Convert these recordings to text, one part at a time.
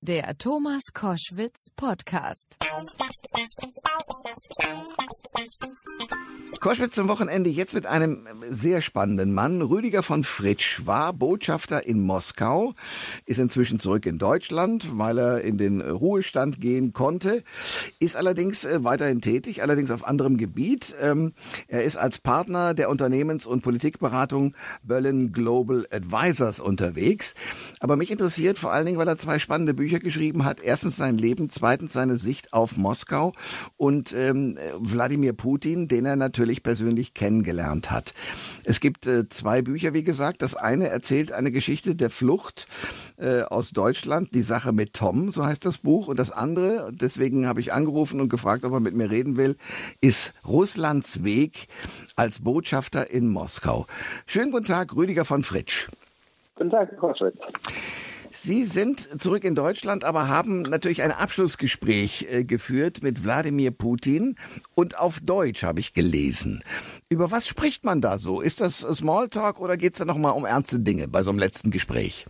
Der Thomas Koschwitz Podcast. Koschwitz zum Wochenende jetzt mit einem sehr spannenden Mann. Rüdiger von Fritsch war Botschafter in Moskau, ist inzwischen zurück in Deutschland, weil er in den Ruhestand gehen konnte, ist allerdings äh, weiterhin tätig, allerdings auf anderem Gebiet. Ähm, er ist als Partner der Unternehmens- und Politikberatung Berlin Global Advisors unterwegs. Aber mich interessiert vor allen Dingen, weil er zwei spannende Bücher Bücher geschrieben hat. Erstens sein Leben, zweitens seine Sicht auf Moskau und ähm, Wladimir Putin, den er natürlich persönlich kennengelernt hat. Es gibt äh, zwei Bücher, wie gesagt. Das eine erzählt eine Geschichte der Flucht äh, aus Deutschland, die Sache mit Tom, so heißt das Buch. Und das andere, deswegen habe ich angerufen und gefragt, ob er mit mir reden will, ist Russlands Weg als Botschafter in Moskau. Schönen guten Tag, Rüdiger von Fritsch. Guten Tag, Herr Schmidt. Sie sind zurück in Deutschland, aber haben natürlich ein Abschlussgespräch äh, geführt mit Wladimir Putin und auf Deutsch habe ich gelesen. Über was spricht man da so? Ist das Smalltalk oder geht es da nochmal um ernste Dinge bei so einem letzten Gespräch?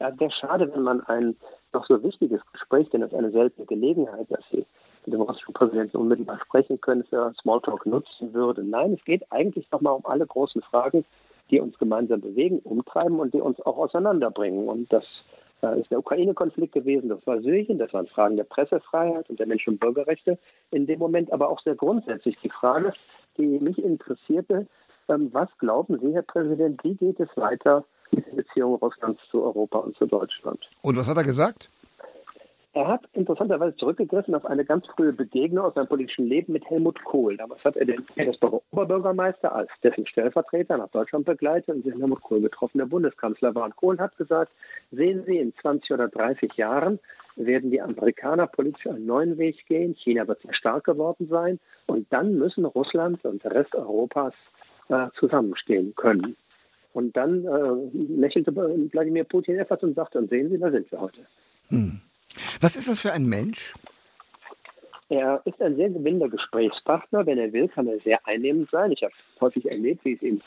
Ja, sehr schade, wenn man ein noch so wichtiges Gespräch, denn das ist eine seltene Gelegenheit, dass Sie mit dem russischen Präsidenten unmittelbar sprechen können, für Smalltalk nutzen würde. Nein, es geht eigentlich nochmal um alle großen Fragen, die uns gemeinsam bewegen, umtreiben und die uns auch auseinanderbringen. Und das äh, ist der Ukraine-Konflikt gewesen, das war Syrien, das waren Fragen der Pressefreiheit und der Menschen- und Bürgerrechte in dem Moment, aber auch sehr grundsätzlich die Frage, die mich interessierte, ähm, was glauben Sie, Herr Präsident, wie geht es weiter mit den Beziehungen Russlands zu Europa und zu Deutschland? Und was hat er gesagt? Er hat interessanterweise zurückgegriffen auf eine ganz frühe Begegnung aus seinem politischen Leben mit Helmut Kohl. Damals hat er den Petersburger Oberbürgermeister als dessen Stellvertreter nach Deutschland begleitet und sich Helmut Kohl getroffen, der Bundeskanzler war. Und Kohl hat gesagt, sehen Sie, in 20 oder 30 Jahren werden die Amerikaner politisch einen neuen Weg gehen. China wird sehr stark geworden sein. Und dann müssen Russland und der Rest Europas äh, zusammenstehen können. Und dann äh, lächelte Wladimir Putin etwas und sagte, und sehen Sie, da sind wir heute. Hm. Was ist das für ein Mensch? Er ist ein sehr gewinnender Gesprächspartner. Wenn er will, kann er sehr einnehmend sein. Ich habe häufig erlebt, wie es ihm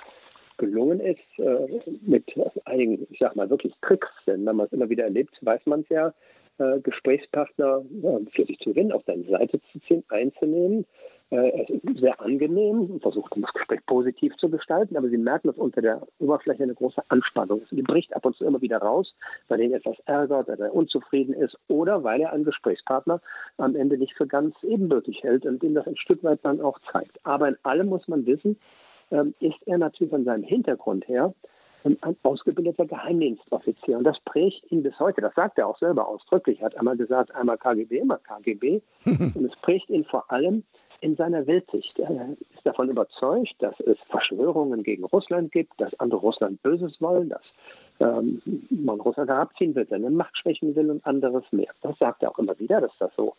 gelungen ist, äh, mit einigen, ich sag mal, wirklich Tricks, denn wenn man es immer wieder erlebt, weiß man es ja, äh, Gesprächspartner für sich zu gewinnen, auf seine Seite zu ziehen, einzunehmen. Äh, sehr angenehm, versucht das Gespräch positiv zu gestalten, aber Sie merken, dass unter der Oberfläche eine große Anspannung ist. Die bricht ab und zu immer wieder raus, weil ihn etwas ärgert, weil er unzufrieden ist oder weil er einen Gesprächspartner am Ende nicht für ganz ebenbürtig hält und ihm das ein Stück weit dann auch zeigt. Aber in allem muss man wissen, ähm, ist er natürlich von seinem Hintergrund her ein ausgebildeter Geheimdienstoffizier. Und das prägt ihn bis heute. Das sagt er auch selber ausdrücklich. Er hat einmal gesagt, einmal KGB, immer KGB. Und es prägt ihn vor allem in seiner Weltsicht. Er ist davon überzeugt, dass es Verschwörungen gegen Russland gibt, dass andere Russland Böses wollen, dass ähm, man Russland herabziehen will, seine Macht schwächen will und anderes mehr. Das sagt er auch immer wieder, dass das so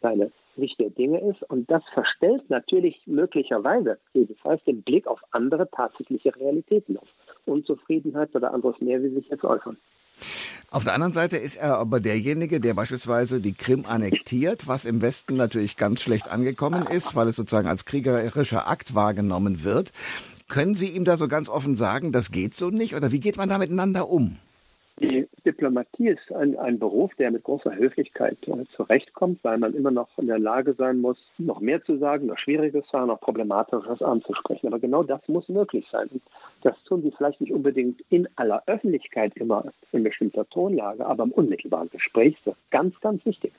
seine Sicht der Dinge ist. Und das verstellt natürlich möglicherweise jedenfalls den Blick auf andere tatsächliche Realitäten, auf Unzufriedenheit oder anderes mehr, wie sich jetzt äußern. Auf der anderen Seite ist er aber derjenige, der beispielsweise die Krim annektiert, was im Westen natürlich ganz schlecht angekommen ist, weil es sozusagen als kriegerischer Akt wahrgenommen wird. Können Sie ihm da so ganz offen sagen, das geht so nicht? Oder wie geht man da miteinander um? Die Diplomatie ist ein, ein Beruf, der mit großer Höflichkeit äh, zurechtkommt, weil man immer noch in der Lage sein muss, noch mehr zu sagen, noch Schwieriges sagen, noch Problematisches anzusprechen. Aber genau das muss möglich sein. Und das tun sie vielleicht nicht unbedingt in aller Öffentlichkeit immer in bestimmter Tonlage, aber im unmittelbaren Gespräch ist das ganz, ganz wichtig.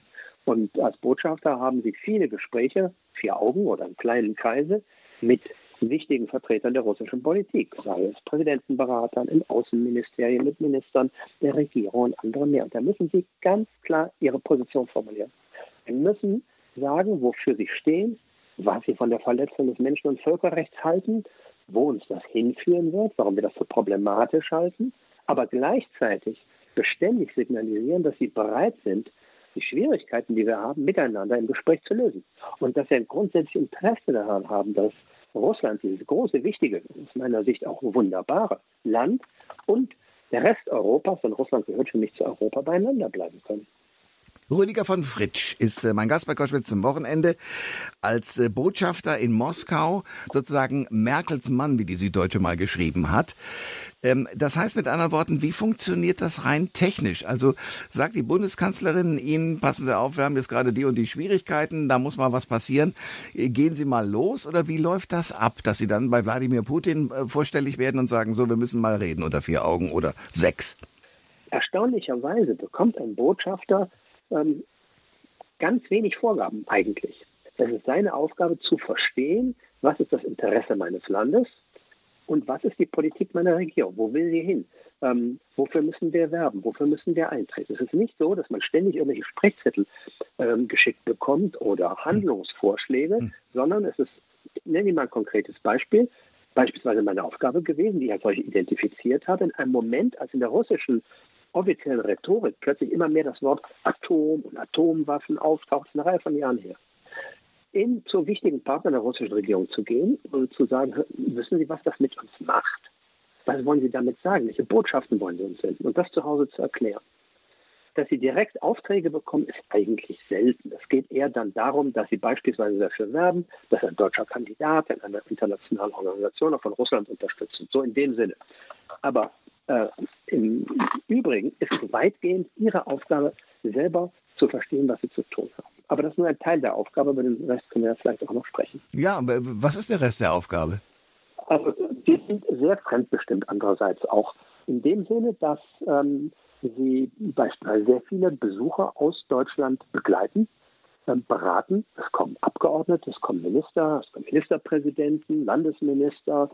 Und als Botschafter haben sie viele Gespräche, vier Augen oder in kleinen Kreise, mit wichtigen Vertretern der russischen Politik, sei es Präsidentenberatern, im Außenministerium, mit Ministern der Regierung und anderen mehr. Und da müssen sie ganz klar ihre Position formulieren. Sie müssen sagen, wofür sie stehen, was sie von der Verletzung des Menschen- und Völkerrechts halten, wo uns das hinführen wird, warum wir das so problematisch halten, aber gleichzeitig beständig signalisieren, dass sie bereit sind, die Schwierigkeiten, die wir haben, miteinander im Gespräch zu lösen. Und dass wir ein grundsätzliches Interesse daran haben, dass Russland, dieses große, wichtige, aus meiner Sicht auch wunderbare Land und der Rest Europas, denn Russland gehört für mich zu Europa, beieinander bleiben können. Rüdiger von Fritsch ist äh, mein Gast bei Koschwitz zum Wochenende als äh, Botschafter in Moskau, sozusagen Merkels Mann, wie die Süddeutsche mal geschrieben hat. Ähm, das heißt mit anderen Worten, wie funktioniert das rein technisch? Also sagt die Bundeskanzlerin Ihnen, passen Sie auf, wir haben jetzt gerade die und die Schwierigkeiten, da muss mal was passieren. Äh, gehen Sie mal los oder wie läuft das ab, dass Sie dann bei Wladimir Putin vorstellig werden und sagen, so, wir müssen mal reden unter vier Augen oder sechs? Erstaunlicherweise bekommt ein Botschafter ähm, ganz wenig Vorgaben eigentlich. Es ist seine Aufgabe zu verstehen, was ist das Interesse meines Landes und was ist die Politik meiner Regierung, wo will sie hin, ähm, wofür müssen wir werben, wofür müssen wir eintreten. Es ist nicht so, dass man ständig irgendwelche Sprechzettel ähm, geschickt bekommt oder Handlungsvorschläge, mhm. sondern es ist, nenne ich mal ein konkretes Beispiel, beispielsweise meine Aufgabe gewesen, die ich als solche identifiziert habe, in einem Moment, als in der russischen offiziellen Rhetorik plötzlich immer mehr das Wort Atom und Atomwaffen auftaucht, eine Reihe von Jahren her. In zu wichtigen Partnern der russischen Regierung zu gehen und zu sagen, wissen Sie, was das mit uns macht? Was wollen Sie damit sagen? Welche Botschaften wollen Sie uns senden? Und das zu Hause zu erklären. Dass Sie direkt Aufträge bekommen, ist eigentlich selten. Es geht eher dann darum, dass Sie beispielsweise dafür werben, dass ein deutscher Kandidat in einer internationalen Organisation auch von Russland unterstützt. So in dem Sinne. Aber äh, Im Übrigen ist es weitgehend Ihre Aufgabe, selber zu verstehen, was Sie zu tun haben. Aber das ist nur ein Teil der Aufgabe, über den Rest können wir ja vielleicht auch noch sprechen. Ja, aber was ist der Rest der Aufgabe? Also, die sind sehr fremdbestimmt andererseits auch. In dem Sinne, dass ähm, Sie beispielsweise sehr viele Besucher aus Deutschland begleiten, ähm, beraten. Es kommen Abgeordnete, es kommen Minister, es kommen Ministerpräsidenten, Landesminister,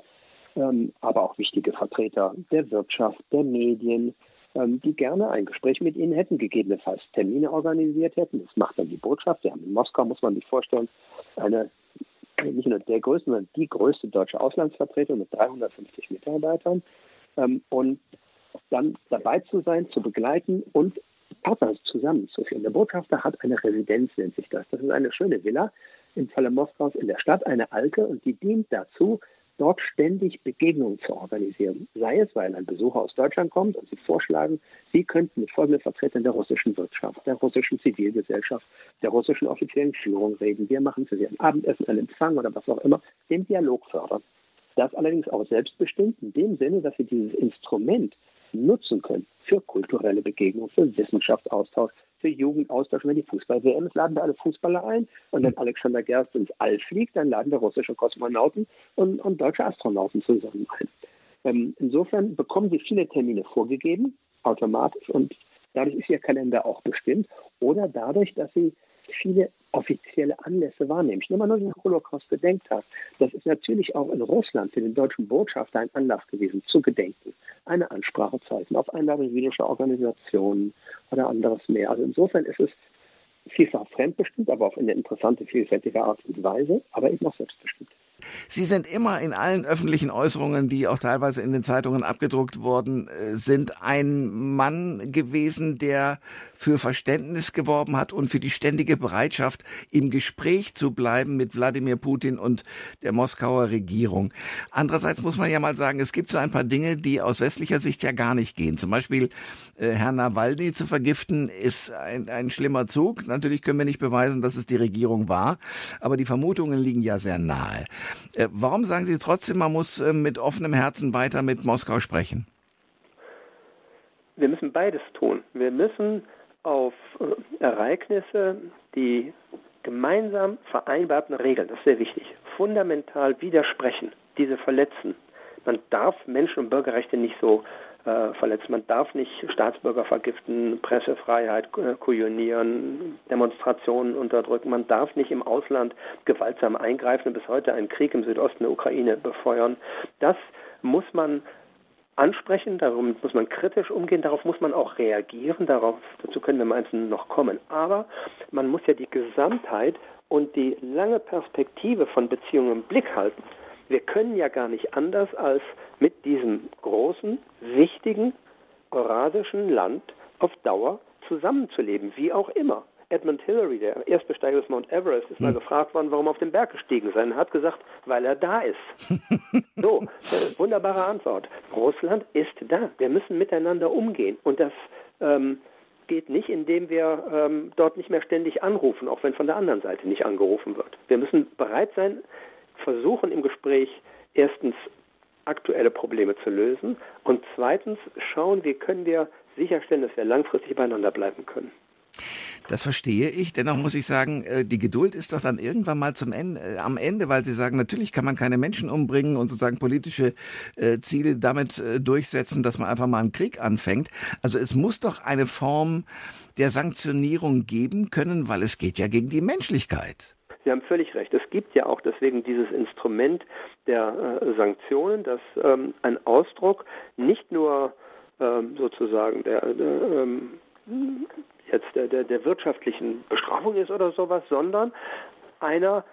aber auch wichtige Vertreter der Wirtschaft, der Medien, ähm, die gerne ein Gespräch mit Ihnen hätten, gegebenenfalls Termine organisiert hätten. Das macht dann die Botschaft. Wir haben in Moskau, muss man sich vorstellen, eine nicht nur der größte, sondern die größte deutsche Auslandsvertretung mit 350 Mitarbeitern. Ähm, und dann dabei zu sein, zu begleiten und Partner zusammenzuführen. Der Botschafter hat eine Residenz, nennt sich das. Das ist eine schöne Villa im Falle Moskaus in der Stadt, eine alte, und die dient dazu, dort ständig Begegnungen zu organisieren. Sei es, weil ein Besucher aus Deutschland kommt und Sie vorschlagen, Sie könnten mit folgenden Vertretern der russischen Wirtschaft, der russischen Zivilgesellschaft, der russischen offiziellen Führung reden. Wir machen für Sie ein Abendessen, einen Empfang oder was auch immer, den Dialog fördern. Das allerdings auch selbstbestimmt in dem Sinne, dass Sie dieses Instrument nutzen können für kulturelle Begegnungen, für Wissenschaftsaustausch, für Jugendaustausch. Wenn die Fußball-WM ist, laden wir alle Fußballer ein. Und wenn Alexander Gerst ins All fliegt, dann laden wir russische Kosmonauten und, und deutsche Astronauten zusammen ein. Ähm, insofern bekommen sie viele Termine vorgegeben, automatisch. Und dadurch ist ihr Kalender auch bestimmt. Oder dadurch, dass sie viele offizielle Anlässe wahrnehmen. Ich nehme mal nur den Holocaust-Gedenktag. Das ist natürlich auch in Russland für den deutschen Botschafter ein Anlass gewesen, zu gedenken, eine Ansprache zu halten, auf Einladung jüdischer Organisationen oder anderes mehr. Also insofern ist es vielfach fremdbestimmt, aber auf eine interessante, vielfältige Art und Weise, aber eben auch selbstbestimmt. Sie sind immer in allen öffentlichen Äußerungen, die auch teilweise in den Zeitungen abgedruckt worden äh, sind, ein Mann gewesen, der für Verständnis geworben hat und für die ständige Bereitschaft, im Gespräch zu bleiben mit Wladimir Putin und der Moskauer Regierung. Andererseits muss man ja mal sagen, es gibt so ein paar Dinge, die aus westlicher Sicht ja gar nicht gehen. Zum Beispiel äh, Herrn Nawalny zu vergiften, ist ein, ein schlimmer Zug. Natürlich können wir nicht beweisen, dass es die Regierung war, aber die Vermutungen liegen ja sehr nahe. Äh, warum sagen Sie trotzdem, man muss äh, mit offenem Herzen weiter mit Moskau sprechen? Wir müssen beides tun. Wir müssen auf äh, Ereignisse, die gemeinsam vereinbarten Regeln, das ist sehr wichtig, fundamental widersprechen, diese verletzen. Man darf Menschen- und Bürgerrechte nicht so äh, verletzen. Man darf nicht Staatsbürger vergiften, Pressefreiheit äh, kujonieren, Demonstrationen unterdrücken. Man darf nicht im Ausland gewaltsam eingreifen und bis heute einen Krieg im Südosten der Ukraine befeuern. Das muss man ansprechen, darum muss man kritisch umgehen, darauf muss man auch reagieren, darauf, dazu können wir im Einzelnen noch kommen. Aber man muss ja die Gesamtheit und die lange Perspektive von Beziehungen im Blick halten. Wir können ja gar nicht anders als mit diesem großen, wichtigen, eurasischen Land auf Dauer zusammenzuleben, wie auch immer. Edmund Hillary, der Erstbesteiger des Mount Everest, ist mal hm. gefragt worden, warum er auf den Berg gestiegen sei. Er hat gesagt, weil er da ist. so, äh, wunderbare Antwort. Russland ist da. Wir müssen miteinander umgehen. Und das ähm, geht nicht, indem wir ähm, dort nicht mehr ständig anrufen, auch wenn von der anderen Seite nicht angerufen wird. Wir müssen bereit sein, versuchen im Gespräch erstens aktuelle Probleme zu lösen und zweitens schauen, wie können wir sicherstellen, dass wir langfristig beieinander bleiben können. Das verstehe ich. Dennoch muss ich sagen, äh, die Geduld ist doch dann irgendwann mal zum Ende, äh, am Ende, weil Sie sagen, natürlich kann man keine Menschen umbringen und sozusagen politische äh, Ziele damit durchsetzen, dass man einfach mal einen Krieg anfängt. Also es muss doch eine Form der Sanktionierung geben können, weil es geht ja gegen die Menschlichkeit. Sie haben völlig recht. Es gibt ja auch deswegen dieses Instrument der äh, Sanktionen, das ähm, ein Ausdruck nicht nur ähm, sozusagen der, der ähm, jetzt der, der, der wirtschaftlichen Bestrafung ist oder sowas, sondern einer,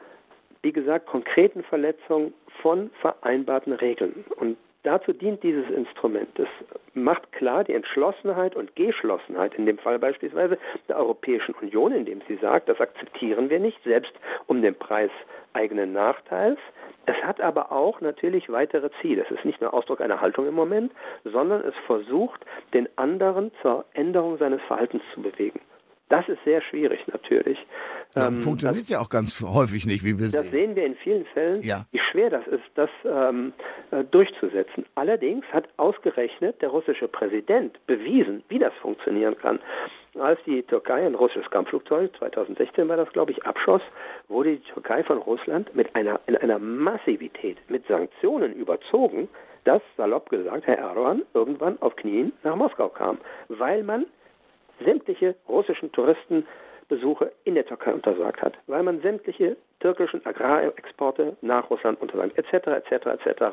wie gesagt, konkreten Verletzung von vereinbarten Regeln. Und dazu dient dieses Instrument. Es macht klar die Entschlossenheit und Geschlossenheit, in dem Fall beispielsweise der Europäischen Union, indem sie sagt, das akzeptieren wir nicht, selbst um den Preis eigenen Nachteils. Es hat aber auch natürlich weitere Ziele. Es ist nicht nur Ausdruck einer Haltung im Moment, sondern es versucht, den anderen zur Änderung seines Verhaltens zu bewegen. Das ist sehr schwierig natürlich. Ja, ähm, funktioniert das, ja auch ganz häufig nicht, wie wir sehen. Das sehen wir in vielen Fällen, ja. wie schwer das ist, das ähm, äh, durchzusetzen. Allerdings hat ausgerechnet der russische Präsident bewiesen, wie das funktionieren kann. Als die Türkei ein russisches Kampfflugzeug, 2016 war das, glaube ich, abschoss, wurde die Türkei von Russland mit einer, in einer Massivität, mit Sanktionen überzogen, dass, salopp gesagt, Herr Erdogan irgendwann auf Knien nach Moskau kam, weil man sämtliche russischen Touristenbesuche in der Türkei untersagt hat, weil man sämtliche türkischen Agrarexporte nach Russland untersagt, etc., etc., etc.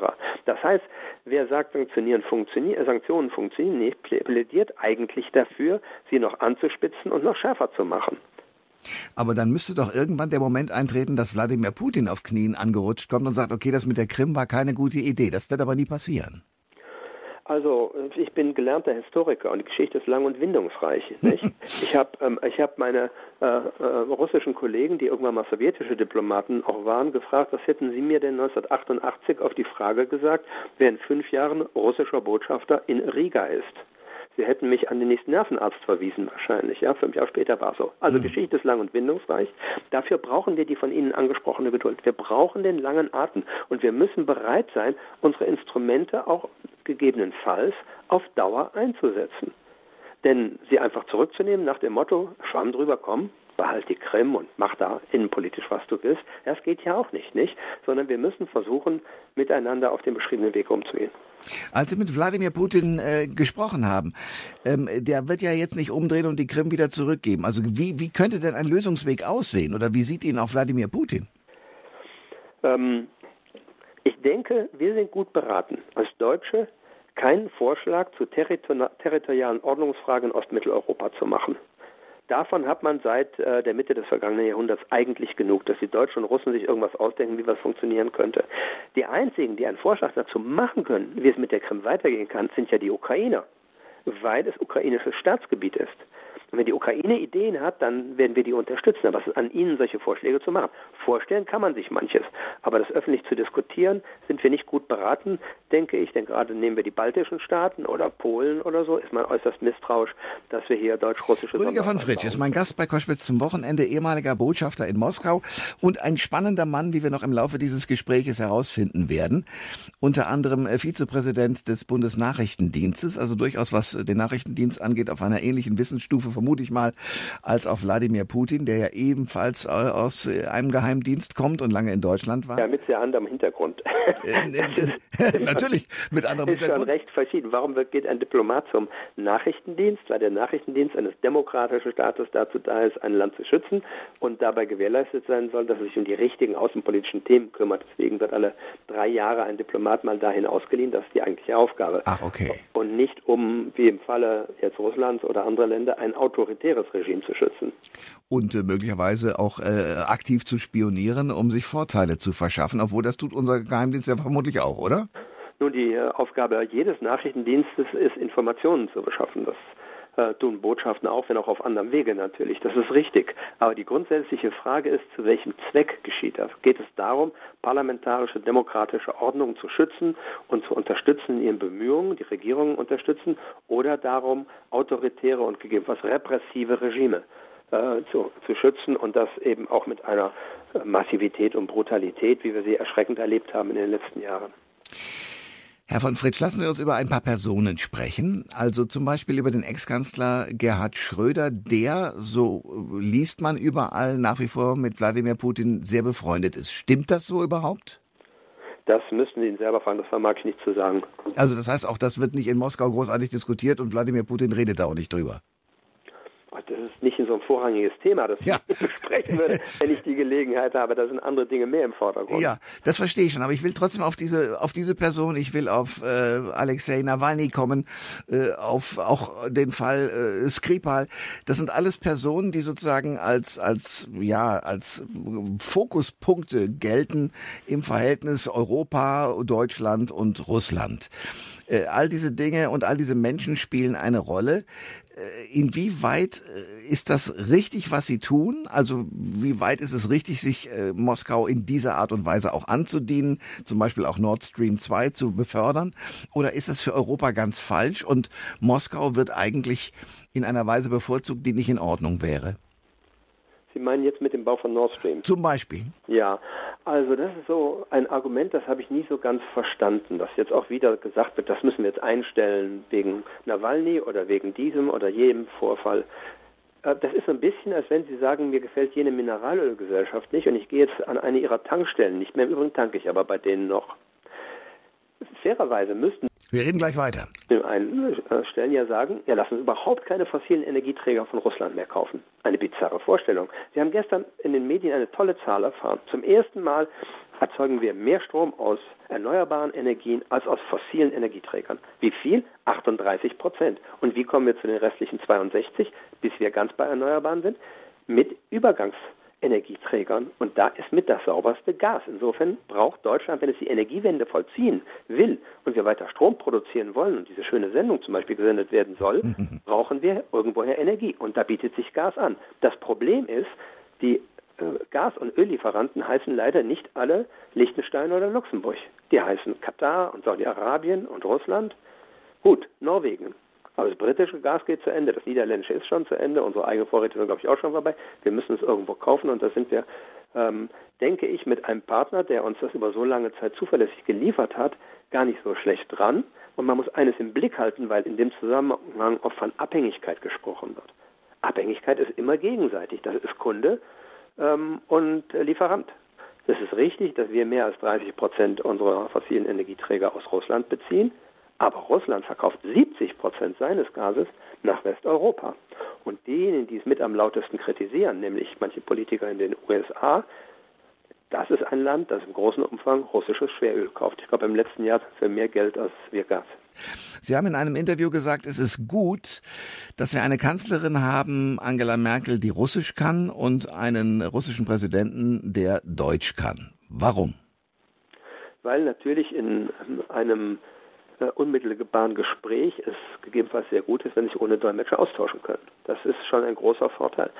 Das heißt, wer sagt, Sanktionieren funktioniert, äh, Sanktionen funktionieren nicht, plädiert eigentlich dafür, sie noch anzuspitzen und noch schärfer zu machen. Aber dann müsste doch irgendwann der Moment eintreten, dass Wladimir Putin auf Knien angerutscht kommt und sagt, okay, das mit der Krim war keine gute Idee. Das wird aber nie passieren. Also ich bin gelernter Historiker und die Geschichte ist lang und windungsreich. Nicht? Ich habe ähm, hab meine äh, äh, russischen Kollegen, die irgendwann mal sowjetische Diplomaten auch waren, gefragt, was hätten sie mir denn 1988 auf die Frage gesagt, wer in fünf Jahren russischer Botschafter in Riga ist. Sie hätten mich an den nächsten Nervenarzt verwiesen wahrscheinlich. Ja, fünf Jahre später war es so. Also mhm. Geschichte ist lang und windungsreich. Dafür brauchen wir die von Ihnen angesprochene Geduld. Wir brauchen den langen Atem und wir müssen bereit sein, unsere Instrumente auch gegebenenfalls auf Dauer einzusetzen. Denn sie einfach zurückzunehmen nach dem Motto, Schwamm drüber, komm, behalt die Krim und mach da innenpolitisch, was du willst, das geht ja auch nicht, nicht? Sondern wir müssen versuchen, miteinander auf dem beschriebenen Weg umzugehen. Als Sie mit Wladimir Putin äh, gesprochen haben, ähm, der wird ja jetzt nicht umdrehen und die Krim wieder zurückgeben. Also wie, wie könnte denn ein Lösungsweg aussehen oder wie sieht ihn auch Wladimir Putin? Ähm, ich denke, wir sind gut beraten, als Deutsche keinen Vorschlag zu territorialen Ordnungsfragen in Ostmitteleuropa zu machen. Davon hat man seit äh, der Mitte des vergangenen Jahrhunderts eigentlich genug, dass die Deutschen und Russen sich irgendwas ausdenken, wie das funktionieren könnte. Die einzigen, die einen Vorschlag dazu machen können, wie es mit der Krim weitergehen kann, sind ja die Ukrainer, weil es ukrainisches Staatsgebiet ist. Und wenn die Ukraine Ideen hat, dann werden wir die unterstützen. Aber es ist an ihnen, solche Vorschläge zu machen. Vorstellen kann man sich manches. Aber das öffentlich zu diskutieren, sind wir nicht gut beraten, denke ich. Denn gerade nehmen wir die baltischen Staaten oder Polen oder so, ist man äußerst misstrauisch, dass wir hier deutsch-russische Rüdiger von Fritsch ist mein Gast bei Koschwitz zum Wochenende, ehemaliger Botschafter in Moskau und ein spannender Mann, wie wir noch im Laufe dieses Gespräches herausfinden werden. Unter anderem äh, Vizepräsident des Bundesnachrichtendienstes, also durchaus was den Nachrichtendienst angeht, auf einer ähnlichen Wissensstufe vom vermute ich mal, als auf Wladimir Putin, der ja ebenfalls äh, aus äh, einem Geheimdienst kommt und lange in Deutschland war. Ja, mit sehr anderem Hintergrund. Äh, natürlich, mit anderem ist Hintergrund. Ist schon recht verschieden. Warum geht ein Diplomat zum Nachrichtendienst? Weil der Nachrichtendienst eines demokratischen Staates dazu da ist, ein Land zu schützen und dabei gewährleistet sein soll, dass er sich um die richtigen außenpolitischen Themen kümmert. Deswegen wird alle drei Jahre ein Diplomat mal dahin ausgeliehen. Das ist die eigentliche Aufgabe. Ach, okay. Und nicht um, wie im Falle jetzt Russlands oder anderer Länder, ein Auto autoritäres Regime zu schützen. Und äh, möglicherweise auch äh, aktiv zu spionieren, um sich Vorteile zu verschaffen, obwohl das tut unser Geheimdienst ja vermutlich auch, oder? Nun, die äh, Aufgabe jedes Nachrichtendienstes ist, Informationen zu beschaffen. Das äh, tun Botschaften auch, wenn auch auf anderem Wege natürlich. Das ist richtig. Aber die grundsätzliche Frage ist, zu welchem Zweck geschieht das? Geht es darum, parlamentarische, demokratische Ordnung zu schützen und zu unterstützen in ihren Bemühungen, die Regierungen unterstützen, oder darum, autoritäre und gegebenenfalls repressive Regime äh, zu, zu schützen und das eben auch mit einer Massivität und Brutalität, wie wir sie erschreckend erlebt haben in den letzten Jahren. Herr von Fritsch, lassen Sie uns über ein paar Personen sprechen. Also zum Beispiel über den Ex-Kanzler Gerhard Schröder, der, so liest man überall, nach wie vor mit Wladimir Putin sehr befreundet ist. Stimmt das so überhaupt? Das müssen Sie ihn selber fragen, das vermag ich nicht zu sagen. Also das heißt auch, das wird nicht in Moskau großartig diskutiert und Wladimir Putin redet da auch nicht drüber das ist nicht so ein vorrangiges Thema, das ja. ich besprechen würde, wenn ich die Gelegenheit habe. Da sind andere Dinge mehr im Vordergrund. Ja, das verstehe ich schon. Aber ich will trotzdem auf diese, auf diese Person, ich will auf äh, Alexei Nawalny kommen, äh, auf auch den Fall äh, Skripal. Das sind alles Personen, die sozusagen als, als, ja, als Fokuspunkte gelten im Verhältnis Europa, Deutschland und Russland. Äh, all diese Dinge und all diese Menschen spielen eine Rolle. Äh, inwieweit äh, ist das richtig, was sie tun? Also wie weit ist es richtig, sich Moskau in dieser Art und Weise auch anzudienen, zum Beispiel auch Nord Stream 2 zu befördern? Oder ist das für Europa ganz falsch und Moskau wird eigentlich in einer Weise bevorzugt, die nicht in Ordnung wäre? Sie meinen jetzt mit dem Bau von Nord Stream? Zum Beispiel. Ja, also das ist so ein Argument, das habe ich nie so ganz verstanden, dass jetzt auch wieder gesagt wird, das müssen wir jetzt einstellen wegen Nawalny oder wegen diesem oder jedem Vorfall. Äh, das ist so ein bisschen, als wenn Sie sagen, mir gefällt jene Mineralölgesellschaft nicht und ich gehe jetzt an eine Ihrer Tankstellen nicht mehr. Im Übrigen tanke ich aber bei denen noch. Fairerweise müssten wir reden gleich weiter. Einen äh, Stellen ja sagen, ja, lassen überhaupt keine fossilen Energieträger von Russland mehr kaufen. Eine bizarre Vorstellung. Sie haben gestern in den Medien eine tolle Zahl erfahren. Zum ersten Mal erzeugen wir mehr Strom aus erneuerbaren Energien als aus fossilen Energieträgern. Wie viel? 38 Prozent. Und wie kommen wir zu den restlichen 62, bis wir ganz bei Erneuerbaren sind? Mit Übergangs Energieträgern und da ist mit das sauberste Gas. Insofern braucht Deutschland, wenn es die Energiewende vollziehen will und wir weiter Strom produzieren wollen und diese schöne Sendung zum Beispiel gesendet werden soll, brauchen wir irgendwoher Energie und da bietet sich Gas an. Das Problem ist, die äh, Gas- und Öllieferanten heißen leider nicht alle Liechtenstein oder Luxemburg. Die heißen Katar und Saudi-Arabien und Russland. Gut, Norwegen. Aber das britische Gas geht zu Ende, das niederländische ist schon zu Ende, unsere eigene Vorräte sind, glaube ich, auch schon vorbei. Wir müssen es irgendwo kaufen und da sind wir, ähm, denke ich, mit einem Partner, der uns das über so lange Zeit zuverlässig geliefert hat, gar nicht so schlecht dran. Und man muss eines im Blick halten, weil in dem Zusammenhang oft von Abhängigkeit gesprochen wird. Abhängigkeit ist immer gegenseitig. Das ist Kunde ähm, und Lieferant. Es ist richtig, dass wir mehr als 30 Prozent unserer fossilen Energieträger aus Russland beziehen. Aber Russland verkauft 70 Prozent seines Gases nach Westeuropa. Und diejenigen, die es mit am lautesten kritisieren, nämlich manche Politiker in den USA, das ist ein Land, das im großen Umfang russisches Schweröl kauft. Ich glaube, im letzten Jahr für mehr Geld als wir Gas. Sie haben in einem Interview gesagt, es ist gut, dass wir eine Kanzlerin haben, Angela Merkel, die Russisch kann und einen russischen Präsidenten, der Deutsch kann. Warum? Weil natürlich in einem unmittelbaren Gespräch es gegebenenfalls sehr gut ist, wenn sich ohne Dolmetscher austauschen können. Das ist schon ein großer Vorteil.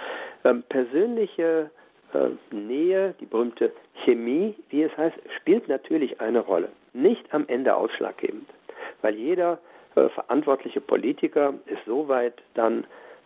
Ähm, persönliche äh, Nähe, die berühmte Chemie, wie es heißt, spielt natürlich eine Rolle. Nicht am Ende ausschlaggebend, weil jeder äh, verantwortliche Politiker ist soweit dann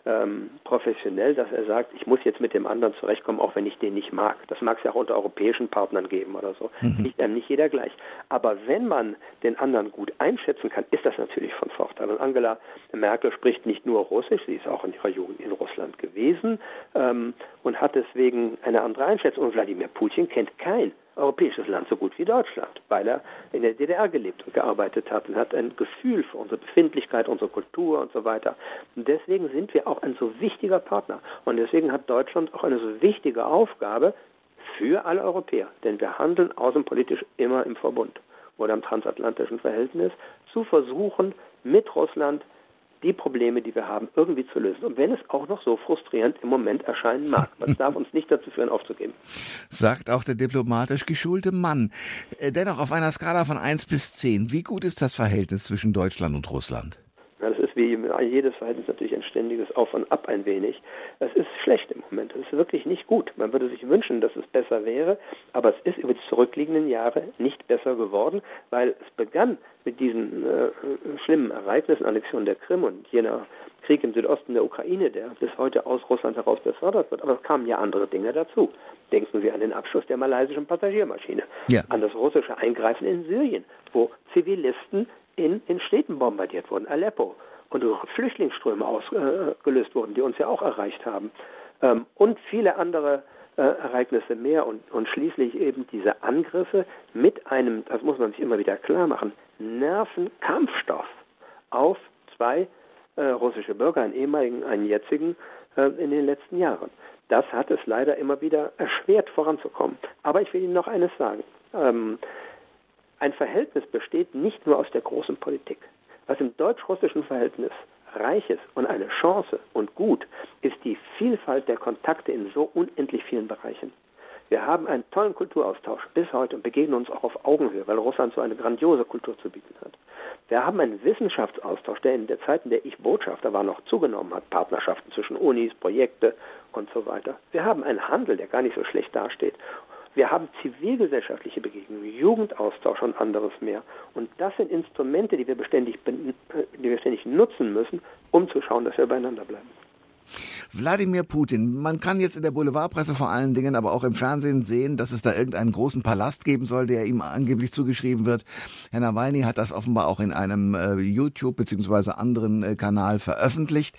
ähm, professionell, dass er sagt, ich muss jetzt mit dem anderen zurechtkommen, auch wenn ich den nicht mag. Das mag es ja auch unter europäischen Partnern geben oder so. Mhm. Liegt einem nicht jeder gleich. Aber wenn man den anderen gut einschätzen kann, ist das natürlich von Vorteil. Und Angela Merkel spricht nicht nur Russisch, sie ist auch in ihrer Jugend in Russland gewesen ähm, und hat deswegen eine andere Einschätzung. Und Wladimir Putin kennt kein europäisches Land so gut wie Deutschland, weil er in der DDR gelebt und gearbeitet hat und hat ein Gefühl für unsere Befindlichkeit, unsere Kultur und so weiter. Und deswegen sind wir auch ein so wichtiger Partner. Und deswegen hat Deutschland auch eine so wichtige Aufgabe für alle Europäer. Denn wir handeln außenpolitisch immer im Verbund oder im transatlantischen Verhältnis, zu versuchen, mit Russland die Probleme, die wir haben, irgendwie zu lösen. Und wenn es auch noch so frustrierend im Moment erscheinen mag, das darf uns nicht dazu führen, aufzugeben. Sagt auch der diplomatisch geschulte Mann. Äh, dennoch auf einer Skala von 1 bis 10, wie gut ist das Verhältnis zwischen Deutschland und Russland? Ja, das ist wie jedes Verhältnis natürlich ein ständiges Auf und Ab ein wenig. Es ist schlecht im Moment. Es ist wirklich nicht gut. Man würde sich wünschen, dass es besser wäre, aber es ist über die zurückliegenden Jahre nicht besser geworden, weil es begann mit diesen äh, schlimmen Ereignissen, Annexion der Krim und jener Krieg im Südosten der Ukraine, der bis heute aus Russland heraus befördert wird. Aber es kamen ja andere Dinge dazu. Denken Sie an den Abschuss der malaysischen Passagiermaschine, ja. an das russische Eingreifen in Syrien, wo Zivilisten in, in Städten bombardiert wurden, Aleppo, und Flüchtlingsströme ausgelöst äh, wurden, die uns ja auch erreicht haben. Ähm, und viele andere äh, Ereignisse mehr und, und schließlich eben diese Angriffe mit einem, das muss man sich immer wieder klar machen, Nervenkampfstoff auf zwei äh, russische Bürger, einen ehemaligen, einen jetzigen, äh, in den letzten Jahren. Das hat es leider immer wieder erschwert voranzukommen. Aber ich will Ihnen noch eines sagen. Ähm, ein Verhältnis besteht nicht nur aus der großen Politik. Was im deutsch-russischen Verhältnis reich ist und eine Chance und gut, ist die Vielfalt der Kontakte in so unendlich vielen Bereichen. Wir haben einen tollen Kulturaustausch bis heute und begegnen uns auch auf Augenhöhe, weil Russland so eine grandiose Kultur zu bieten hat. Wir haben einen Wissenschaftsaustausch, der in der Zeit, in der ich Botschafter war, noch zugenommen hat. Partnerschaften zwischen Unis, Projekte und so weiter. Wir haben einen Handel, der gar nicht so schlecht dasteht. Wir haben zivilgesellschaftliche Begegnungen, Jugendaustausch und anderes mehr. Und das sind Instrumente, die wir beständig, äh, die wir ständig nutzen müssen, um zu schauen, dass wir beieinander bleiben. Wladimir Putin. Man kann jetzt in der Boulevardpresse vor allen Dingen, aber auch im Fernsehen sehen, dass es da irgendeinen großen Palast geben soll, der ihm angeblich zugeschrieben wird. Herr Nawalny hat das offenbar auch in einem äh, YouTube bzw. anderen äh, Kanal veröffentlicht.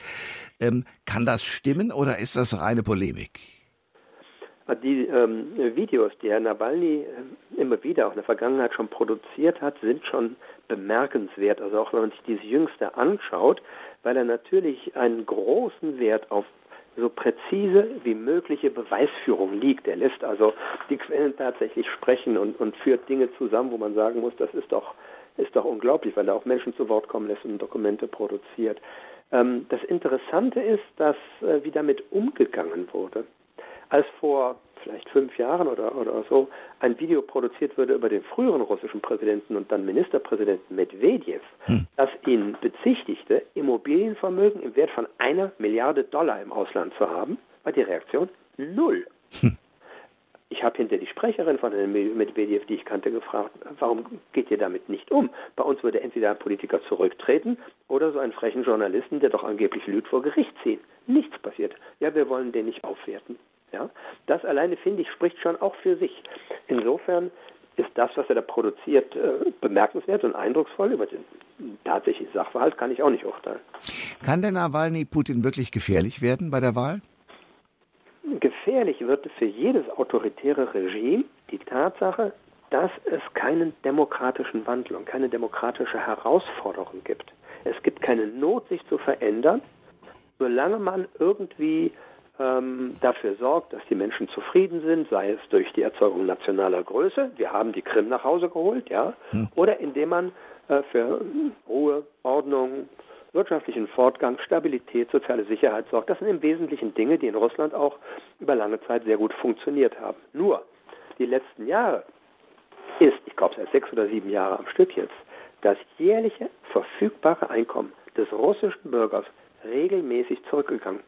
Ähm, kann das stimmen oder ist das reine Polemik? Die ähm, Videos, die Herr Nawalny äh, immer wieder auch in der Vergangenheit schon produziert hat, sind schon bemerkenswert. Also auch wenn man sich dieses Jüngste anschaut, weil er natürlich einen großen Wert auf so präzise wie mögliche Beweisführung liegt. Er lässt also die Quellen tatsächlich sprechen und, und führt Dinge zusammen, wo man sagen muss, das ist doch, ist doch unglaublich, weil er auch Menschen zu Wort kommen lässt und Dokumente produziert. Ähm, das Interessante ist, dass äh, wie damit umgegangen wurde. Als vor vielleicht fünf Jahren oder, oder so ein Video produziert wurde über den früheren russischen Präsidenten und dann Ministerpräsidenten Medvedev, hm. das ihn bezichtigte, Immobilienvermögen im Wert von einer Milliarde Dollar im Ausland zu haben, war die Reaktion null. Hm. Ich habe hinter die Sprecherin von Herrn Medvedev, die ich kannte, gefragt, warum geht ihr damit nicht um? Bei uns würde entweder ein Politiker zurücktreten oder so einen frechen Journalisten, der doch angeblich lügt, vor Gericht ziehen. Nichts passiert. Ja, wir wollen den nicht aufwerten. Ja? Das alleine, finde ich, spricht schon auch für sich. Insofern ist das, was er da produziert, äh, bemerkenswert und eindrucksvoll. Über den tatsächlichen Sachverhalt kann ich auch nicht urteilen. Kann der Nawalny Putin wirklich gefährlich werden bei der Wahl? Gefährlich wird für jedes autoritäre Regime die Tatsache, dass es keinen demokratischen Wandel und keine demokratische Herausforderung gibt. Es gibt keine Not, sich zu verändern, solange man irgendwie ähm, dafür sorgt, dass die Menschen zufrieden sind, sei es durch die Erzeugung nationaler Größe, wir haben die Krim nach Hause geholt, ja, hm. oder indem man äh, für Ruhe, Ordnung, wirtschaftlichen Fortgang, Stabilität, soziale Sicherheit sorgt. Das sind im Wesentlichen Dinge, die in Russland auch über lange Zeit sehr gut funktioniert haben. Nur die letzten Jahre ist, ich glaube seit sechs oder sieben Jahren am Stück jetzt, das jährliche verfügbare Einkommen des russischen Bürgers regelmäßig zurückgegangen.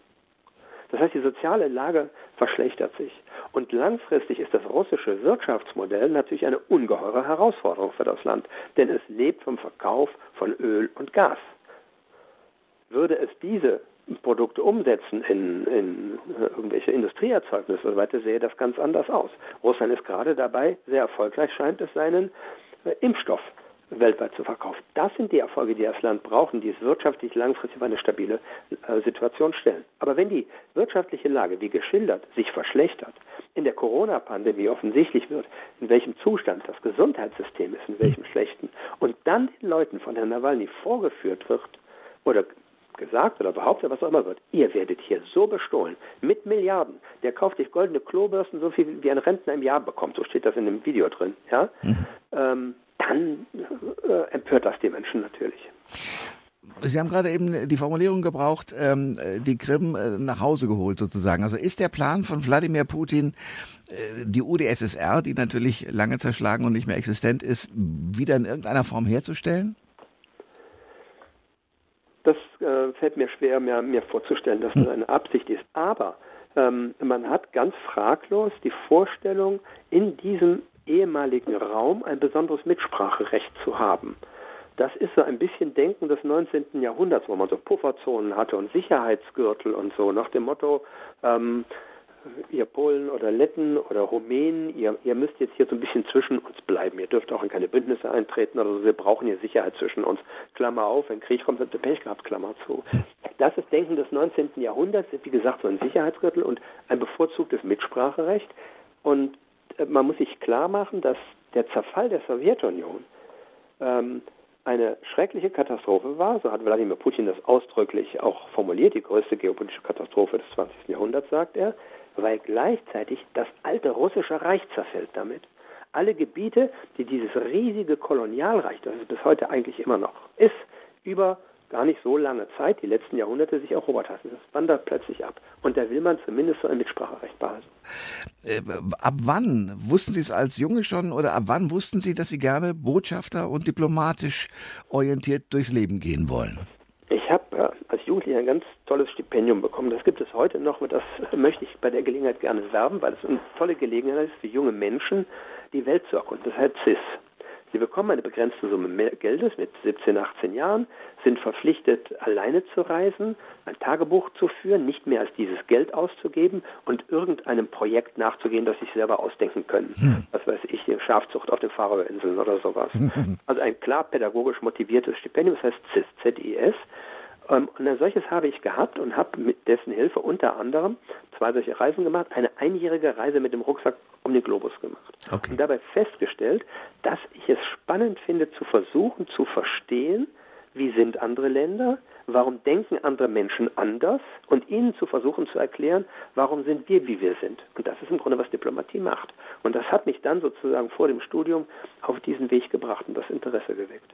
Das heißt, die soziale Lage verschlechtert sich. Und langfristig ist das russische Wirtschaftsmodell natürlich eine ungeheure Herausforderung für das Land, denn es lebt vom Verkauf von Öl und Gas. Würde es diese Produkte umsetzen in, in irgendwelche Industrieerzeugnisse und so weiter, sähe das ganz anders aus. Russland ist gerade dabei, sehr erfolgreich scheint es, seinen äh, Impfstoff weltweit zu verkaufen. Das sind die Erfolge, die das Land braucht und die es wirtschaftlich langfristig auf eine stabile äh, Situation stellen. Aber wenn die wirtschaftliche Lage, wie geschildert, sich verschlechtert, in der Corona-Pandemie offensichtlich wird, in welchem Zustand das Gesundheitssystem ist, in welchem schlechten, und dann den Leuten von Herrn Nawalny vorgeführt wird oder gesagt oder behauptet, was auch immer wird, ihr werdet hier so bestohlen, mit Milliarden. Der kauft sich goldene Klobürsten, so viel wie ein Rentner im Jahr bekommt, so steht das in dem Video drin. Ja? Mhm. Ähm, dann äh, empört das die Menschen natürlich. Sie haben gerade eben die Formulierung gebraucht, ähm, die Krim äh, nach Hause geholt sozusagen. Also ist der Plan von Wladimir Putin, äh, die UdSSR, die natürlich lange zerschlagen und nicht mehr existent ist, wieder in irgendeiner Form herzustellen? das äh, fällt mir schwer, mir, mir vorzustellen, dass das eine Absicht ist. Aber ähm, man hat ganz fraglos die Vorstellung, in diesem ehemaligen Raum ein besonderes Mitspracherecht zu haben. Das ist so ein bisschen Denken des 19. Jahrhunderts, wo man so Pufferzonen hatte und Sicherheitsgürtel und so, nach dem Motto, ähm, ihr Polen oder Letten oder Rumänen, ihr, ihr müsst jetzt hier so ein bisschen zwischen uns bleiben. Ihr dürft auch in keine Bündnisse eintreten oder so. Wir brauchen hier Sicherheit zwischen uns. Klammer auf, wenn Krieg kommt, habt ihr Pech gehabt, Klammer zu. Das ist Denken des 19. Jahrhunderts, wie gesagt, so ein Sicherheitsgürtel und ein bevorzugtes Mitspracherecht. Und man muss sich klar machen, dass der Zerfall der Sowjetunion ähm, eine schreckliche Katastrophe war, so hat Wladimir Putin das ausdrücklich auch formuliert, die größte geopolitische Katastrophe des 20. Jahrhunderts, sagt er, weil gleichzeitig das alte russische Reich zerfällt damit. Alle Gebiete, die dieses riesige Kolonialreich, das es bis heute eigentlich immer noch ist, über gar nicht so lange Zeit, die letzten Jahrhunderte, sich erobert hatten. Das wandert plötzlich ab. Und da will man zumindest so ein Mitspracherecht behalten. Äh, ab wann wussten Sie es als Junge schon oder ab wann wussten Sie, dass Sie gerne Botschafter und diplomatisch orientiert durchs Leben gehen wollen? Ich habe äh, als Jugendlicher ein ganz tolles Stipendium bekommen. Das gibt es heute noch und das möchte ich bei der Gelegenheit gerne werben, weil es eine tolle Gelegenheit ist für junge Menschen, die Welt zu erkunden. Das heißt CIS. Sie bekommen eine begrenzte Summe Geldes mit 17, 18 Jahren, sind verpflichtet, alleine zu reisen, ein Tagebuch zu führen, nicht mehr als dieses Geld auszugeben und irgendeinem Projekt nachzugehen, das sie sich selber ausdenken können. Hm. Was weiß ich, die Schafzucht auf den Faroe-Inseln oder sowas. Also ein klar pädagogisch motiviertes Stipendium, das heißt CIS, Z-I-S. Ähm, und ein solches habe ich gehabt und habe mit dessen Hilfe unter anderem zwei solche Reisen gemacht, eine einjährige Reise mit dem Rucksack um den Globus gemacht. Okay. Und dabei festgestellt, dass ich es spannend finde, zu versuchen zu verstehen, wie sind andere Länder, warum denken andere Menschen anders und ihnen zu versuchen zu erklären, warum sind wir, wie wir sind. Und das ist im Grunde, was Diplomatie macht. Und das hat mich dann sozusagen vor dem Studium auf diesen Weg gebracht und das Interesse geweckt.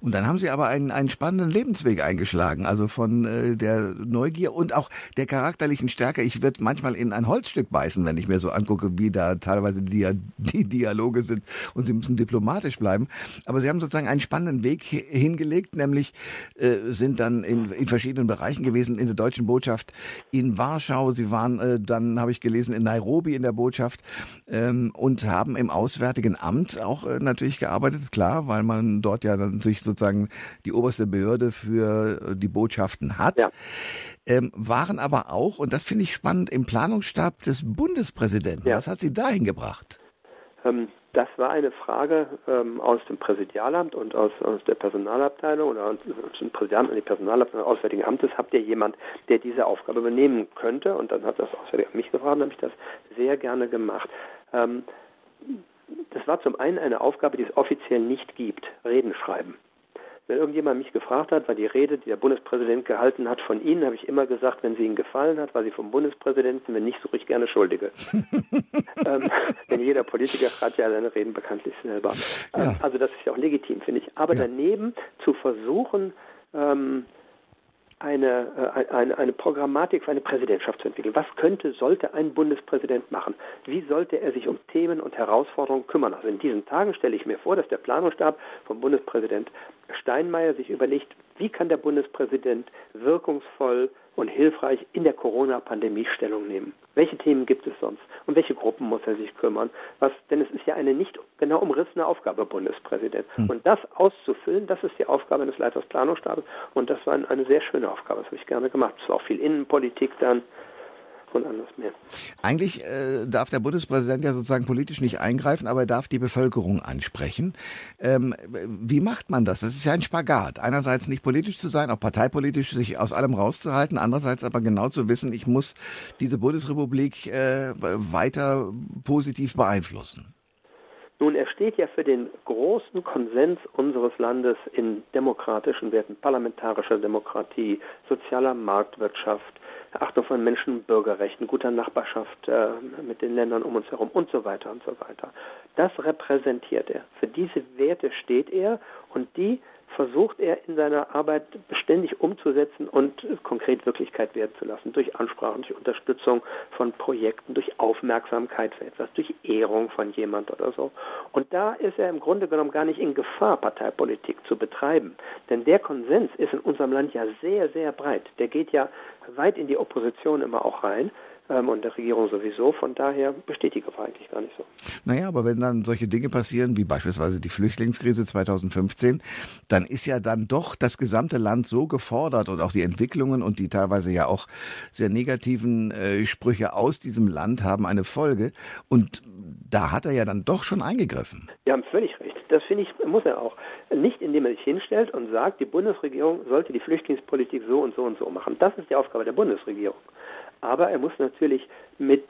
Und dann haben Sie aber einen, einen spannenden Lebensweg eingeschlagen, also von äh, der Neugier und auch der charakterlichen Stärke. Ich würde manchmal in ein Holzstück beißen, wenn ich mir so angucke, wie da teilweise die, die Dialoge sind und Sie müssen diplomatisch bleiben. Aber Sie haben sozusagen einen spannenden Weg hingelegt, nämlich äh, sind dann in, in verschiedenen Bereichen gewesen, in der deutschen Botschaft in Warschau. Sie waren äh, dann, habe ich gelesen, in Nairobi in der Botschaft ähm, und haben im Auswärtigen Amt auch äh, natürlich gearbeitet, klar, weil man dort ja dann natürlich sozusagen die oberste Behörde für äh, die Botschaften hat. Ja. Ähm, waren aber auch, und das finde ich spannend, im Planungsstab des Bundespräsidenten. Ja. Was hat Sie dahin gebracht? Ähm, das war eine Frage ähm, aus dem Präsidialamt und aus, aus der Personalabteilung oder aus dem Präsidialamt und die Personalabteilung des Auswärtigen Amtes. Habt ihr jemand, der diese Aufgabe übernehmen könnte? Und dann hat das Auswärtige Amt mich gefragt und habe ich das sehr gerne gemacht. Ähm, das war zum einen eine Aufgabe, die es offiziell nicht gibt, Reden schreiben. Wenn irgendjemand mich gefragt hat, war die Rede, die der Bundespräsident gehalten hat, von Ihnen, habe ich immer gesagt, wenn sie Ihnen gefallen hat, war sie vom Bundespräsidenten, wenn nicht, suche ich gerne Schuldige. ähm, denn jeder Politiker hat ja seine Reden bekanntlich selber. Ja. Ähm, also das ist ja auch legitim, finde ich. Aber ja. daneben zu versuchen, ähm, eine, äh, eine, eine Programmatik für eine Präsidentschaft zu entwickeln. Was könnte, sollte ein Bundespräsident machen? Wie sollte er sich um Themen und Herausforderungen kümmern? Also in diesen Tagen stelle ich mir vor, dass der Planungsstab vom Bundespräsident Steinmeier sich überlegt, wie kann der Bundespräsident wirkungsvoll und hilfreich in der Corona-Pandemie Stellung nehmen? Welche Themen gibt es sonst? Und welche Gruppen muss er sich kümmern? Was, denn es ist ja eine nicht genau umrissene Aufgabe, Bundespräsident. Hm. Und das auszufüllen, das ist die Aufgabe des Leiters Planungsstabes. Und das war eine sehr schöne Aufgabe. Das habe ich gerne gemacht. Es war auch viel Innenpolitik dann und anders mehr. Eigentlich äh, darf der Bundespräsident ja sozusagen politisch nicht eingreifen, aber er darf die Bevölkerung ansprechen. Ähm, wie macht man das? Das ist ja ein Spagat. Einerseits nicht politisch zu sein, auch parteipolitisch sich aus allem rauszuhalten, andererseits aber genau zu wissen, ich muss diese Bundesrepublik äh, weiter positiv beeinflussen. Nun, er steht ja für den großen Konsens unseres Landes in demokratischen Werten, parlamentarischer Demokratie, sozialer Marktwirtschaft, Achtung von Menschen- und Bürgerrechten, guter Nachbarschaft äh, mit den Ländern um uns herum und so weiter und so weiter. Das repräsentiert er. Für diese Werte steht er und die versucht er in seiner Arbeit beständig umzusetzen und konkret Wirklichkeit werden zu lassen. Durch Ansprachen, durch Unterstützung von Projekten, durch Aufmerksamkeit für etwas, durch Ehrung von jemand oder so. Und da ist er im Grunde genommen gar nicht in Gefahr, Parteipolitik zu betreiben. Denn der Konsens ist in unserem Land ja sehr, sehr breit. Der geht ja weit in die Opposition immer auch rein ähm, und der Regierung sowieso. Von daher besteht die Gefahr eigentlich gar nicht so. Naja, aber wenn dann solche Dinge passieren, wie beispielsweise die Flüchtlingskrise 2015, dann ist ja dann doch das gesamte Land so gefordert und auch die Entwicklungen und die teilweise ja auch sehr negativen äh, Sprüche aus diesem Land haben eine Folge. Und da hat er ja dann doch schon eingegriffen. Sie haben völlig recht. Das finde ich, muss er auch. Nicht indem er sich hinstellt und sagt, die Bundesregierung sollte die Flüchtlingspolitik so und so und so machen. Das ist die Aufgabe der Bundesregierung. Aber er muss natürlich mit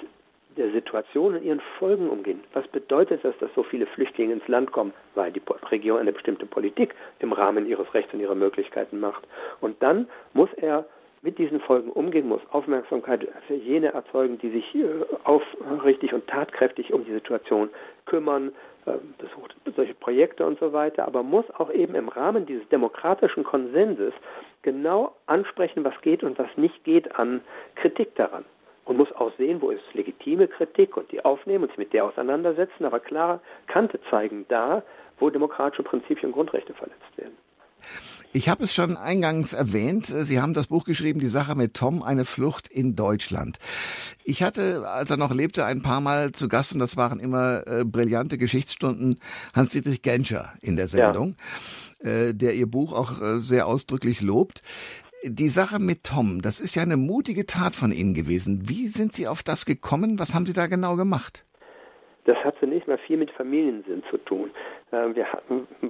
der Situation und ihren Folgen umgehen. Was bedeutet das, dass so viele Flüchtlinge ins Land kommen, weil die Regierung eine bestimmte Politik im Rahmen ihres Rechts und ihrer Möglichkeiten macht? Und dann muss er mit diesen Folgen umgehen, muss Aufmerksamkeit für jene erzeugen, die sich äh, aufrichtig und tatkräftig um die Situation kümmern, besucht solche Projekte und so weiter, aber muss auch eben im Rahmen dieses demokratischen Konsenses genau ansprechen, was geht und was nicht geht an Kritik daran. Und muss auch sehen, wo ist legitime Kritik und die aufnehmen und sich mit der auseinandersetzen, aber klare Kante zeigen da, wo demokratische Prinzipien und Grundrechte verletzt werden. Ich habe es schon eingangs erwähnt. Sie haben das Buch geschrieben, die Sache mit Tom, eine Flucht in Deutschland. Ich hatte, als er noch lebte, ein paar Mal zu Gast und das waren immer äh, brillante Geschichtsstunden Hans-Dietrich Genscher in der Sendung, ja. äh, der ihr Buch auch äh, sehr ausdrücklich lobt. Die Sache mit Tom, das ist ja eine mutige Tat von Ihnen gewesen. Wie sind Sie auf das gekommen? Was haben Sie da genau gemacht? Das hat zunächst mal viel mit Familiensinn zu tun. Äh, wir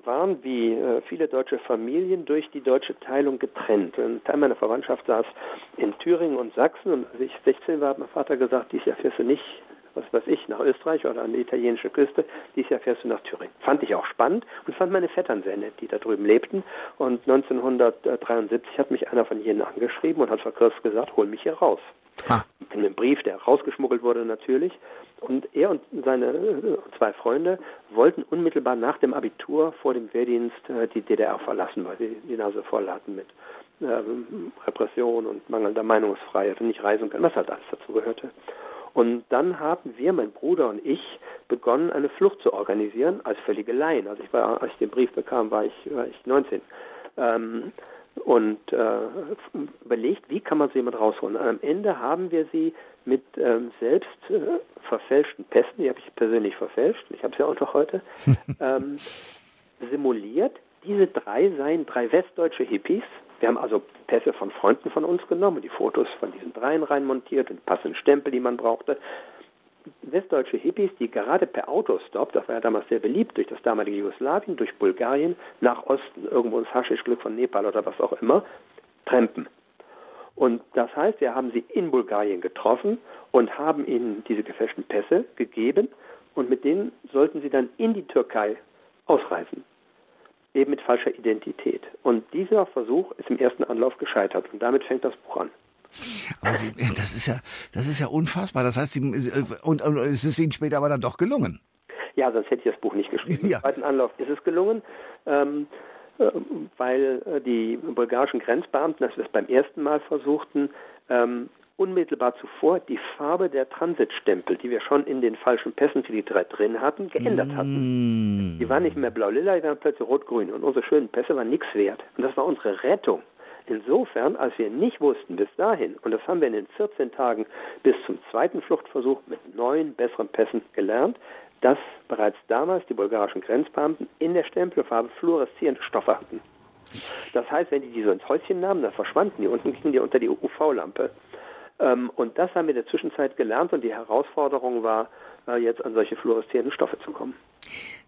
waren wie äh, viele deutsche Familien durch die deutsche Teilung getrennt. Ein Teil meiner Verwandtschaft saß in Thüringen und Sachsen und als ich 16 war, hat mein Vater gesagt, dieses Jahr fährst du nicht, was weiß ich, nach Österreich oder an die italienische Küste, dieses Jahr fährst du nach Thüringen. Fand ich auch spannend und fand meine Vettern sehr nett, die da drüben lebten. Und 1973 hat mich einer von jenen angeschrieben und hat verkürzt gesagt, hol mich hier raus. Ah. In einem Brief, der rausgeschmuggelt wurde natürlich. Und er und seine äh, zwei Freunde wollten unmittelbar nach dem Abitur vor dem Wehrdienst äh, die DDR verlassen, weil sie die Nase voll hatten mit ähm, Repression und mangelnder Meinungsfreiheit und nicht reisen können, was halt alles dazu gehörte. Und dann haben wir, mein Bruder und ich, begonnen, eine Flucht zu organisieren als völlige Laien. Also ich war, als ich den Brief bekam, war ich, war ich 19. Ähm, und äh, überlegt, wie kann man so jemand rausholen. Und am Ende haben wir sie mit ähm, selbst äh, verfälschten Pässen, die habe ich persönlich verfälscht, ich habe sie auch noch heute, ähm, simuliert. Diese drei seien drei westdeutsche Hippies. Wir haben also Pässe von Freunden von uns genommen, die Fotos von diesen dreien reinmontiert und passenden Stempel, die man brauchte westdeutsche Hippies, die gerade per Autostop, das war ja damals sehr beliebt durch das damalige Jugoslawien, durch Bulgarien nach Osten, irgendwo ins Haschischglück von Nepal oder was auch immer, trampen. Und das heißt, wir haben sie in Bulgarien getroffen und haben ihnen diese gefälschten Pässe gegeben und mit denen sollten sie dann in die Türkei ausreisen. Eben mit falscher Identität. Und dieser Versuch ist im ersten Anlauf gescheitert und damit fängt das Buch an. Aber Sie, das ist ja, das ist ja unfassbar. Das heißt, Sie, und, und es ist Ihnen später aber dann doch gelungen. Ja, sonst hätte ich das Buch nicht geschrieben. Ja. Im zweiten Anlauf ist es gelungen, ähm, äh, weil äh, die bulgarischen Grenzbeamten, als wir das beim ersten Mal versuchten, ähm, unmittelbar zuvor die Farbe der Transitstempel, die wir schon in den falschen Pässen für die drei drin hatten, geändert mm. hatten. Die waren nicht mehr blau-lila, die waren plötzlich rot-grün und unsere schönen Pässe waren nichts wert. Und das war unsere Rettung. Insofern, als wir nicht wussten bis dahin, und das haben wir in den 14 Tagen bis zum zweiten Fluchtversuch mit neun besseren Pässen gelernt, dass bereits damals die bulgarischen Grenzbeamten in der Stempelfarbe fluoreszierende Stoffe hatten. Das heißt, wenn die die so ins Häuschen nahmen, dann verschwanden die unten, gingen die unter die UV-Lampe. Ähm, und das haben wir in der Zwischenzeit gelernt und die Herausforderung war, äh, jetzt an solche fluoreszierenden Stoffe zu kommen.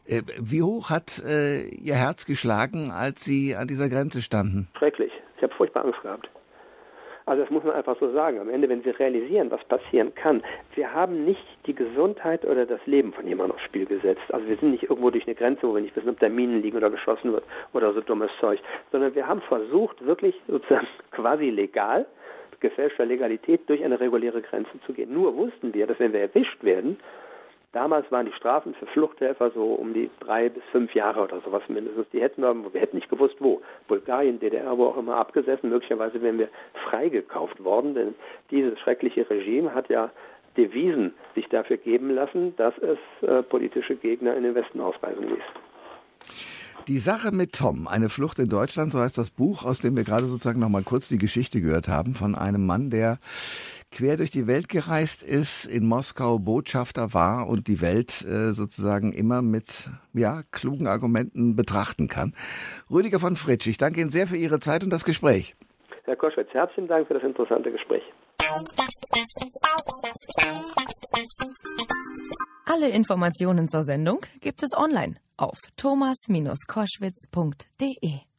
Äh, wie hoch hat äh, Ihr Herz geschlagen, als Sie an dieser Grenze standen? Schrecklich. Ich habe furchtbar Angst gehabt. Also das muss man einfach so sagen. Am Ende, wenn Sie realisieren, was passieren kann, wir haben nicht die Gesundheit oder das Leben von jemandem aufs Spiel gesetzt. Also wir sind nicht irgendwo durch eine Grenze, wo wir nicht wissen, ob da Minen liegen oder geschossen wird oder so dummes Zeug, sondern wir haben versucht, wirklich sozusagen quasi legal, gefälschter Legalität durch eine reguläre Grenze zu gehen. Nur wussten wir, dass wenn wir erwischt werden, Damals waren die Strafen für Fluchthelfer so um die drei bis fünf Jahre oder sowas mindestens. Die hätten wir, wir hätten nicht gewusst, wo. Bulgarien, DDR, wo auch immer abgesessen. Möglicherweise wären wir freigekauft worden, denn dieses schreckliche Regime hat ja Devisen sich dafür geben lassen, dass es äh, politische Gegner in den Westen ausreisen ließ. Die Sache mit Tom, eine Flucht in Deutschland, so heißt das Buch, aus dem wir gerade sozusagen noch mal kurz die Geschichte gehört haben von einem Mann, der quer durch die Welt gereist ist, in Moskau Botschafter war und die Welt äh, sozusagen immer mit ja, klugen Argumenten betrachten kann. Rüdiger von Fritsch, ich danke Ihnen sehr für Ihre Zeit und das Gespräch. Herr Koschwitz, herzlichen Dank für das interessante Gespräch. Alle Informationen zur Sendung gibt es online auf thomas-koschwitz.de.